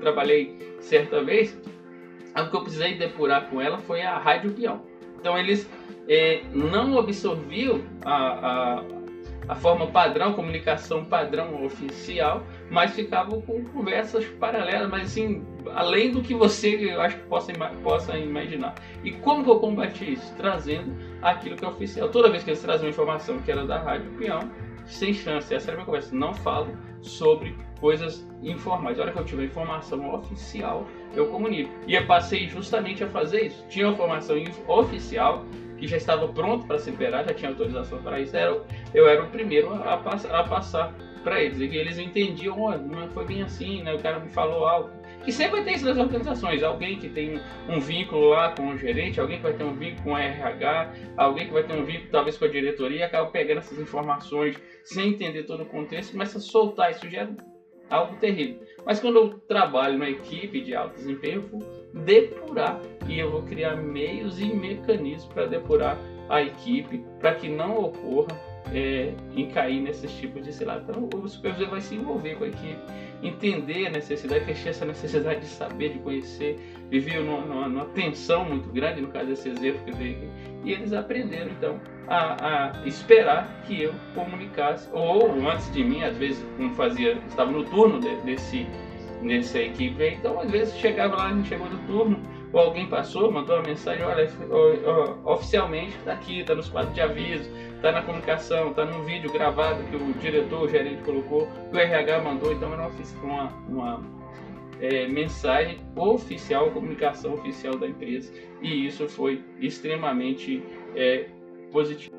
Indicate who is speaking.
Speaker 1: trabalhei certa vez, o que eu precisei depurar com ela foi a rádio peão. Então eles é, não absorviam a, a, a forma padrão, comunicação padrão oficial, mas ficavam com conversas paralelas, mas assim, além do que você, eu acho que possa, possa imaginar. E como que eu combati isso? Trazendo aquilo que é oficial. Toda vez que eles trazem uma informação que era da Rádio Peão, sem chance, essa era a minha conversa, não falo sobre coisas informais. A hora que eu tiver informação oficial, eu comunico. E eu passei justamente a fazer isso. Tinha informação oficial que já estava pronto para ser liberado, já tinha autorização para isso. Era, eu era o primeiro a, a, a passar para eles. E eles entendiam, oh, não foi bem assim, né? O cara me falou algo. Que sempre vai ter isso nas organizações. Alguém que tem um vínculo lá com o gerente, alguém que vai ter um vínculo com a RH, alguém que vai ter um vínculo talvez com a diretoria e acaba pegando essas informações sem entender todo o contexto, começa a soltar. Isso gera algo terrível. Mas quando eu trabalho numa equipe de alto desempenho, eu vou depurar e eu vou criar meios e mecanismos para depurar a equipe para que não ocorra é, em cair nesses tipos de cilada. Então o supervisor vai se envolver com a equipe, entender a necessidade, fechar essa necessidade de saber, de conhecer, viver numa, numa tensão muito grande, no caso desse exemplo que dei aqui, e eles aprenderam então a, a, esperar que eu comunicasse, ou antes de mim, às vezes, como fazia, estava no turno de, desse, nessa equipe, então às vezes chegava lá, a gente chegou no turno, ou alguém passou, mandou uma mensagem, olha, oficialmente está aqui, está nos quadros de aviso, está na comunicação, está num vídeo gravado que o diretor, o gerente colocou, o RH mandou, então era uma, uma é, mensagem oficial, comunicação oficial da empresa, e isso foi extremamente é, positivo.